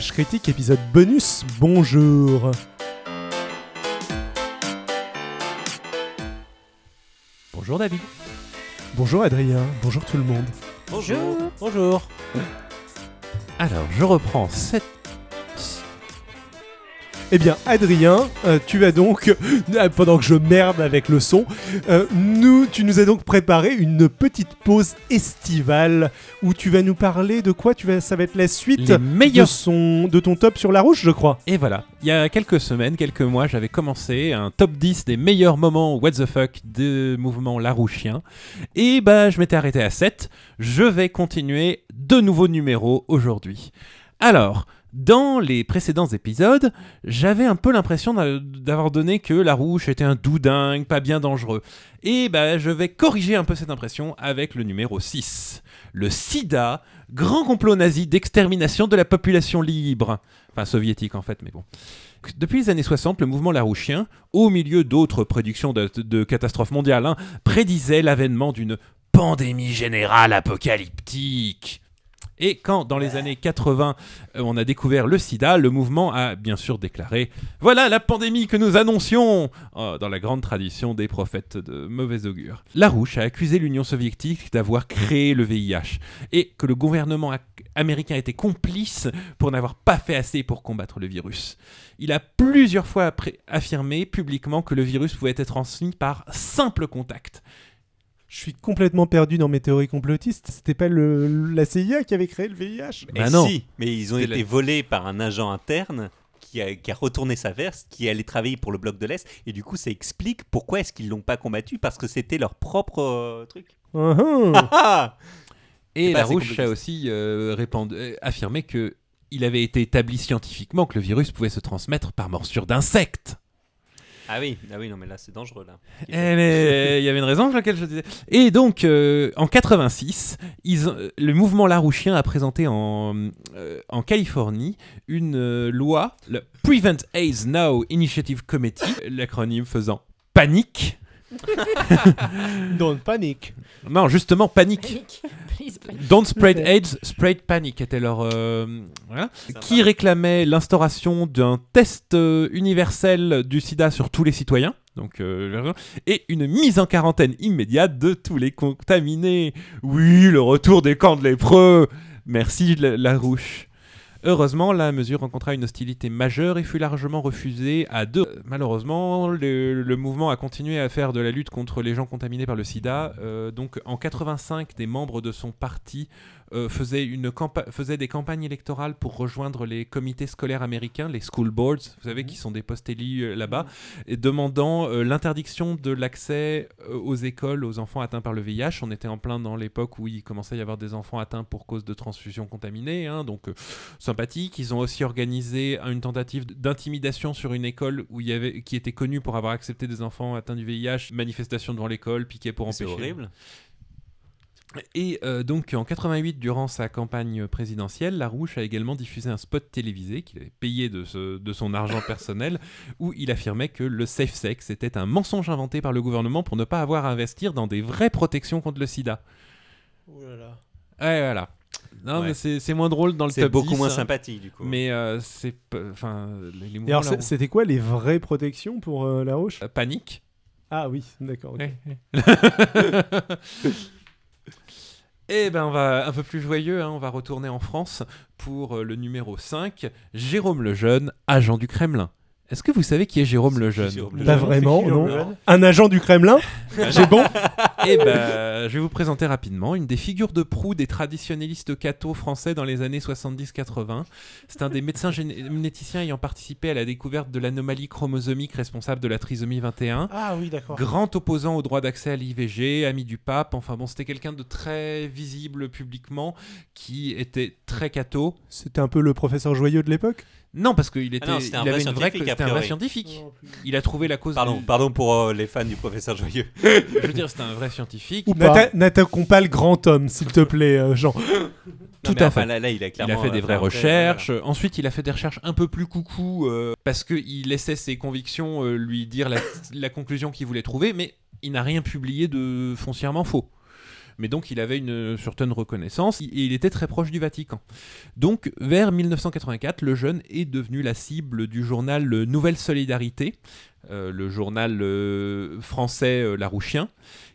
H Critique, épisode bonus. Bonjour. Bonjour David. Bonjour Adrien. Bonjour tout le monde. Bonjour. Bonjour. Alors, je reprends cette Eh bien, Adrien, euh, tu vas donc, euh, pendant que je merde avec le son, euh, nous, tu nous as donc préparé une petite pause estivale où tu vas nous parler de quoi tu vas, Ça va être la suite les de, meilleurs. son, de ton top sur la rouge, je crois. Et voilà, il y a quelques semaines, quelques mois, j'avais commencé un top 10 des meilleurs moments what the fuck de mouvement Larouchien. Et bah, je m'étais arrêté à 7. Je vais continuer de nouveaux numéros aujourd'hui. Alors, dans les précédents épisodes, j'avais un peu l'impression d'a- d'avoir donné que Larouche était un doudingue, pas bien dangereux. Et bah, je vais corriger un peu cette impression avec le numéro 6. Le sida, grand complot nazi d'extermination de la population libre. Enfin, soviétique en fait, mais bon. Depuis les années 60, le mouvement larouchien, au milieu d'autres prédictions de, de catastrophes mondiales, hein, prédisait l'avènement d'une pandémie générale apocalyptique. Et quand, dans les années 80, euh, on a découvert le sida, le mouvement a bien sûr déclaré Voilà la pandémie que nous annoncions Oh, Dans la grande tradition des prophètes de mauvais augure. Larouche a accusé l'Union soviétique d'avoir créé le VIH et que le gouvernement américain était complice pour n'avoir pas fait assez pour combattre le virus. Il a plusieurs fois affirmé publiquement que le virus pouvait être transmis par simple contact. Je suis complètement perdu dans mes théories complotistes. C'était pas le, la CIA qui avait créé le VIH Bah Eh non. si, mais ils ont été la- volés par un agent interne qui a, qui a retourné sa veste, qui allait travailler pour le bloc de l'Est, et du coup ça explique pourquoi est-ce qu'ils l'ont pas combattu, parce que c'était leur propre euh, truc. Uhum. Ah Et pas assez Larouche a aussi euh, répandu- euh, affirmé que il avait été établi scientifiquement que le virus pouvait se transmettre par morsure d'insectes. Ah oui, ah oui, non mais là c'est dangereux là. Eh, mais il y avait une raison pour laquelle je disais. Et donc, euh, en 86, ils ont- euh, le mouvement larouchien a présenté en, euh, en Californie une loi, le Prevent AIDS Now Initiative Committee, l'acronyme faisant panique. Don't panic. Non, justement, panique. Please. Don't spread. AIDS, spread panic était leur. euh, voilà. Qui réclamait l'instauration d'un test euh, universel du sida sur tous les citoyens. Donc, euh, et une mise en quarantaine immédiate de tous les contaminés. Oui, le retour des camps de lépreux. Merci la, Larouche. Heureusement, la mesure rencontra une hostilité majeure et fut largement refusée à deux. Euh, Malheureusement, le, mouvement a continué à faire de la lutte contre les gens contaminés par le sida. Euh, donc, en 85, des membres de son parti euh, faisaient, une faisaient des campagnes électorales pour rejoindre les comités scolaires américains, les school boards, vous savez, qui sont des postes élus euh, là-bas, et demandant euh, l'interdiction de l'accès euh, aux écoles aux enfants atteints par le VIH. On était en plein dans l'époque où il commençait à y avoir des enfants atteints pour cause de transfusion contaminée, hein, donc euh, sympathique. Ils ont aussi organisé une tentative d'intimidation sur une école où il y avait, qui était connue pour avoir accepté des enfants atteints du VIH, manifestation devant l'école, piquet pour C'est empêcher. horrible. Et euh, donc en 88, durant sa campagne présidentielle, Larouche a également diffusé un spot télévisé qu'il avait payé de, ce- de son argent personnel, où il affirmait que le safe sex était un mensonge inventé par le gouvernement pour ne pas avoir à investir dans des vraies protections contre le sida. Ouais, voilà. Non, Ouais. mais c'est c'est moins drôle dans le C'est top beaucoup 10, moins hein. sympathique du coup. Mais euh, c'est enfin les, alors, Larouche- c'était quoi les vraies protections pour euh, la roche Euh, panique. Ah oui, d'accord. ok. Eh ben on va un peu plus joyeux, hein, on va retourner en France pour euh, le numéro 5, Jérôme Lejeune, agent du Kremlin. Est-ce que vous savez qui est Jérôme Lejeune? Jérôme Pas vraiment, non. Un agent du Kremlin? J'ai bon? Eh ben, je vais vous présenter rapidement une des figures de proue des traditionnalistes cathos français dans les années 70-80. C'est un des médecins généticiens ayant participé à la découverte de l'anomalie chromosomique responsable de la trisomie 21. Ah oui, d'accord. Grand opposant au droit d'accès à l'IVG, ami du pape, enfin bon, c'était quelqu'un de très visible publiquement, qui était très catho. C'était un peu le professeur joyeux de l'époque? Non, parce qu'il était, Ah non, c'était un il avait une vraie, c'était un vrai scientifique. Il a trouvé la cause. Pardon, du- pardon pour euh, les fans du professeur Joyeux. Je veux dire, c'était un vrai scientifique. N'attaquons pas le grand homme, s'il te plaît, euh, Jean. Tout à enfin, fait. Là, là, il a Il clairement. a fait des euh, vraies recherches. Ensuite, il a fait des recherches un peu plus coucou euh, parce qu'il laissait ses convictions euh, lui dire la, la conclusion qu'il voulait trouver, mais il n'a rien publié de foncièrement faux. mais donc il avait une certaine reconnaissance et il était très proche du Vatican. Donc vers 1984, le jeune est devenu la cible du journal Nouvelle Solidarité, euh, le journal euh, français euh, Larouchien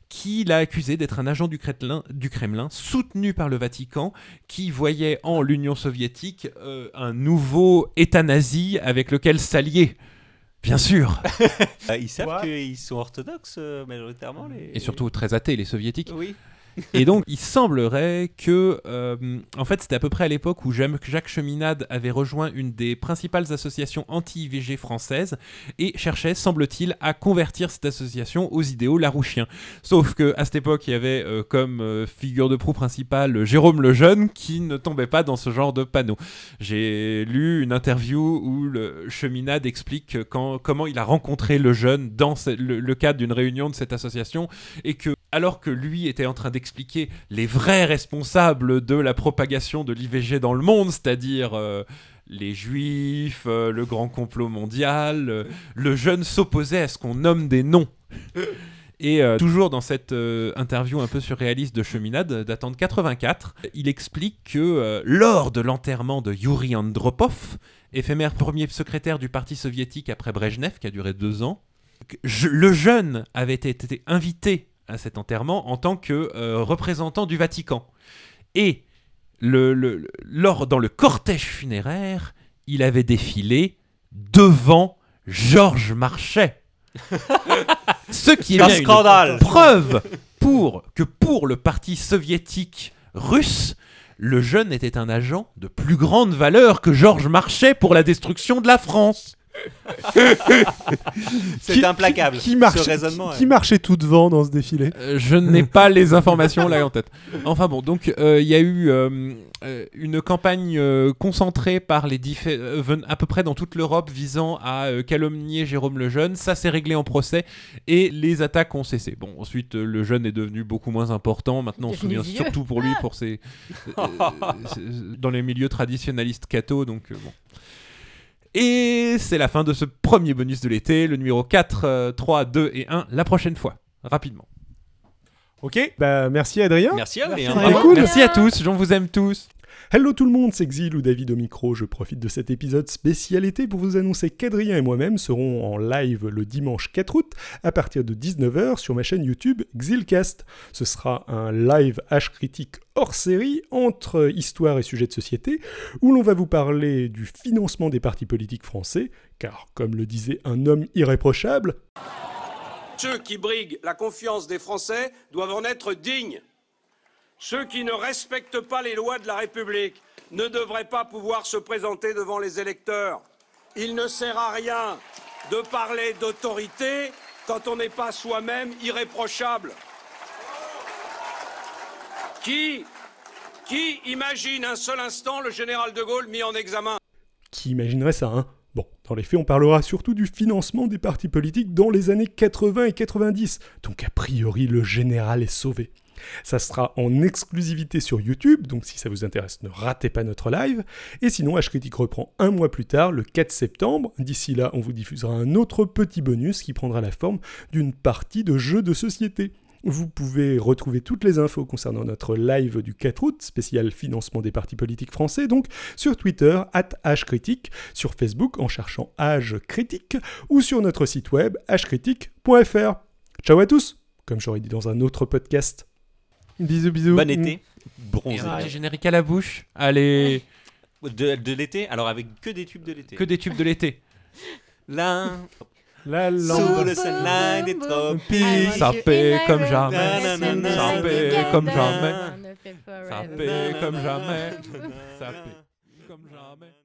qui l'a accusé d'être un agent du, Kremlin, du Kremlin, soutenu par le Vatican, qui voyait en l'Union soviétique euh, un nouveau État nazi avec lequel s'allier. Bien sûr. Ah, ils savent qu'ils sont orthodoxes euh, majoritairement les. Et surtout très athées, les soviétiques. Oui. Et donc, il semblerait que, euh, en fait, c'était à peu près à l'époque où Jacques Cheminade avait rejoint une des principales associations anti-IVG françaises et cherchait, semble-t-il, à convertir cette association aux idéaux larouchiens. Sauf que à cette époque, il y avait euh, comme euh, figure de proue principale Jérôme Lejeune qui ne tombait pas dans ce genre de panneau. J'ai lu une interview où Cheminade explique comment il a rencontré Lejeune dans le cadre d'une réunion de cette association et que alors que lui était en train d'expliquer les vrais responsables de la propagation de l'IVG dans le monde, c'est-à-dire euh, les juifs, euh, le grand complot mondial, euh, le jeune s'opposait à ce qu'on nomme des noms. Et toujours dans cette interview un peu surréaliste de Cheminade, datant de 84, il explique que lors de l'enterrement de Yuri Andropov, éphémère premier secrétaire du parti soviétique après Brejnev, qui a duré deux ans, le jeune avait été invité à cet enterrement en tant que euh, représentant du Vatican. Et le, le- le- lors, dans le cortège funéraire, il avait défilé devant Georges Marchais. Ce qui est Un scandale. preuve pour que pour le parti soviétique russe, le jeune était un agent de plus grande valeur que Georges Marchais pour la destruction de la France. C'est implacable. Qui, marche, Ce raisonnement. qui, marchait tout devant dans ce défilé Euh, je n'ai pas les informations là en tête. Enfin bon, donc euh, il y a eu euh, une campagne euh, concentrée par les euh, à peu près dans toute l'Europe visant à euh, calomnier Jérôme Lejeune. Ça s'est réglé en procès et les attaques ont cessé. Bon, ensuite euh, le jeune est devenu beaucoup moins important. Maintenant, on se souvient vieux. surtout pour lui pour ses euh, dans les milieux traditionnalistes catho. Donc euh, bon. Et c'est la fin de ce premier bonus de l'été, le numéro 4, euh, 3, 2 et 1, la prochaine fois, rapidement. Ok, bah merci Adrien. Merci Adrien. Merci. Adrien. Cool. Merci à tous, j'en vous aime tous. Hello tout le monde, c'est Xil ou David au micro. Je profite de cet épisode spécialité pour vous annoncer qu'Adrien et moi-même serons en live le dimanche 4 août à partir de 19h sur ma chaîne YouTube Xilcast. Ce sera un live H critique hors série entre histoire et sujet de société où l'on va vous parler du financement des partis politiques français, car comme le disait un homme irréprochable, Ceux qui briguent la confiance des Français doivent en être dignes. Ceux qui ne respectent pas les lois de la République ne devraient pas pouvoir se présenter devant les électeurs. Il ne sert à rien de parler d'autorité quand on n'est pas soi-même irréprochable. Qui, imagine un seul instant le général de Gaulle mis en examen? Qui imaginerait ça, hein? Dans les faits, on parlera surtout du financement des partis politiques dans les années 80 et 90. Donc a priori, le général est sauvé. Ça sera en exclusivité sur YouTube, donc si ça vous intéresse, ne ratez pas notre live. Et sinon, H Critique reprend un mois plus tard, le 4 septembre. D'ici là, on vous diffusera un autre petit bonus qui prendra la forme d'une partie de jeu de société. Vous pouvez retrouver toutes les infos concernant notre live du 4 août, spécial financement des partis politiques français, donc sur Twitter, at hcritique, sur Facebook en cherchant Age Critique, ou sur notre site web hcritique.fr. Ciao à tous, comme j'aurais dit dans un autre podcast. Bisous, bisous. Bon été. Et Bronzé. un petit générique à la bouche. Allez, De, de l'été, alors avec que des tubes de l'été. que des tubes de l'été. Là, La sous le sunlight des tropiques. Ça paie comme jamais. Ça paie comme jamais. Ça Ça paie comme jamais. Ça paie comme jamais.